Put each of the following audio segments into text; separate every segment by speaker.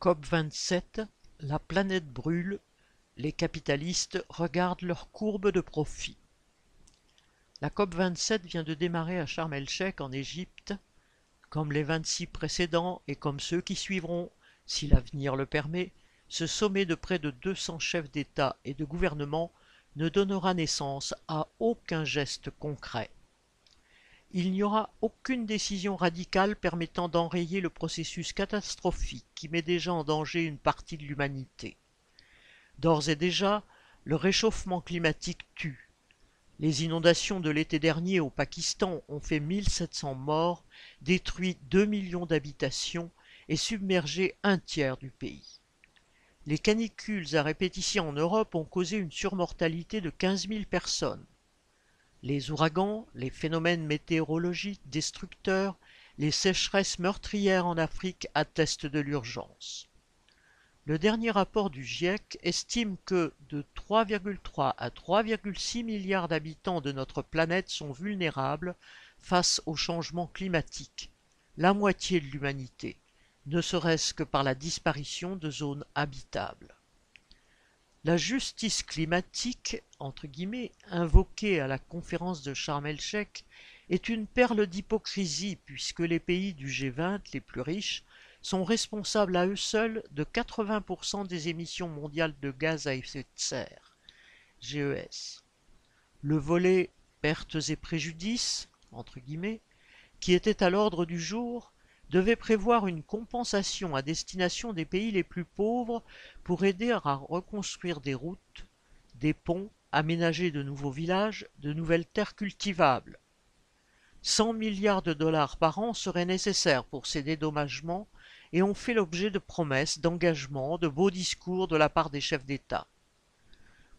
Speaker 1: COP27, la planète brûle, les capitalistes regardent leurs courbes de profit. La COP27 vient de démarrer à Sharm el-Sheikh en Égypte. Comme les 26 précédents et comme ceux qui suivront, si l'avenir le permet, ce sommet de près de 200 chefs d'État et de gouvernement ne donnera naissance à aucun geste concret. Il n'y aura aucune décision radicale permettant d'enrayer le processus catastrophique qui met déjà en danger une partie de l'humanité. D'ores et déjà, le réchauffement climatique tue. Les inondations de l'été dernier au Pakistan ont fait 1700 morts, détruit 2 millions d'habitations et submergé un tiers du pays. Les canicules à répétition en Europe ont causé une surmortalité de 15 000 personnes. Les ouragans, les phénomènes météorologiques destructeurs, les sécheresses meurtrières en Afrique attestent de l'urgence. Le dernier rapport du GIEC estime que de 3,3 à 3,6 milliards d'habitants de notre planète sont vulnérables face au changement climatique, la moitié de l'humanité, ne serait-ce que par la disparition de zones habitables. La justice climatique, entre guillemets, invoquée à la conférence de Sharm el-Sheikh, est une perle d'hypocrisie puisque les pays du G20 les plus riches sont responsables à eux seuls de 80% des émissions mondiales de gaz à effet de serre, GES. Le volet pertes et préjudices, entre guillemets, qui était à l'ordre du jour, devait prévoir une compensation à destination des pays les plus pauvres pour aider à reconstruire des routes, des ponts, aménager de nouveaux villages, de nouvelles terres cultivables. 100 milliards de dollars par an seraient nécessaires pour ces dédommagements et ont fait l'objet de promesses, d'engagements, de beaux discours de la part des chefs d'État.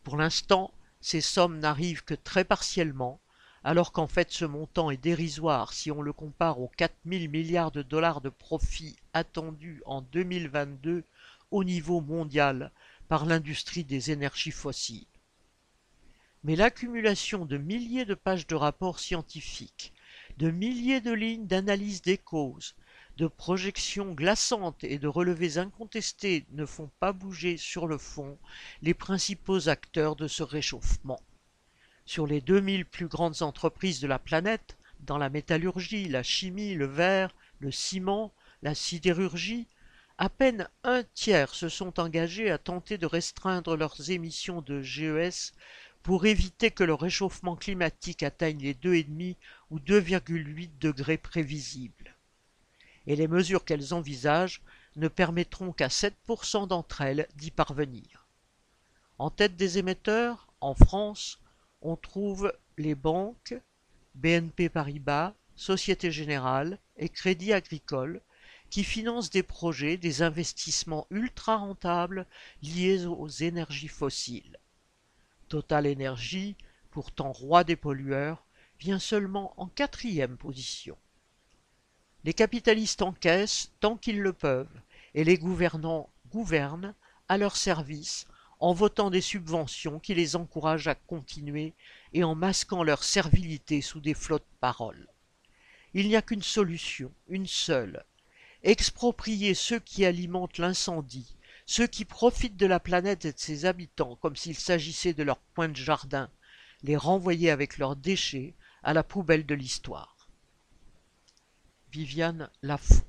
Speaker 1: Pour l'instant, ces sommes n'arrivent que très partiellement, alors qu'en fait ce montant est dérisoire si on le compare aux 4 000 milliards de dollars de profits attendus en 2022 au niveau mondial par l'industrie des énergies fossiles. Mais l'accumulation de milliers de pages de rapports scientifiques, de milliers de lignes d'analyse des causes, de projections glaçantes et de relevés incontestés ne font pas bouger sur le fond les principaux acteurs de ce réchauffement. Sur les 2000 plus grandes entreprises de la planète, dans la métallurgie, la chimie, le verre, le ciment, la sidérurgie, à peine un tiers se sont engagés à tenter de restreindre leurs émissions de GES pour éviter que le réchauffement climatique atteigne les 2,5 ou 2,8 degrés prévisibles et les mesures qu'elles envisagent ne permettront qu'à 7% d'entre elles d'y parvenir. En tête des émetteurs, en France, on trouve les banques, BNP Paribas, Société Générale et Crédit Agricole, qui financent des projets, des investissements ultra rentables liés aux énergies fossiles. Total Energy, pourtant roi des pollueurs, vient seulement en quatrième position. Les capitalistes encaissent tant qu'ils le peuvent, et les gouvernants gouvernent à leur service en votant des subventions qui les encouragent à continuer et en masquant leur servilité sous des flottes paroles. Il n'y a qu'une solution, une seule. Exproprier ceux qui alimentent l'incendie, ceux qui profitent de la planète et de ses habitants comme s'il s'agissait de leur point de jardin, les renvoyer avec leurs déchets à la poubelle de l'histoire. Viviane Lafont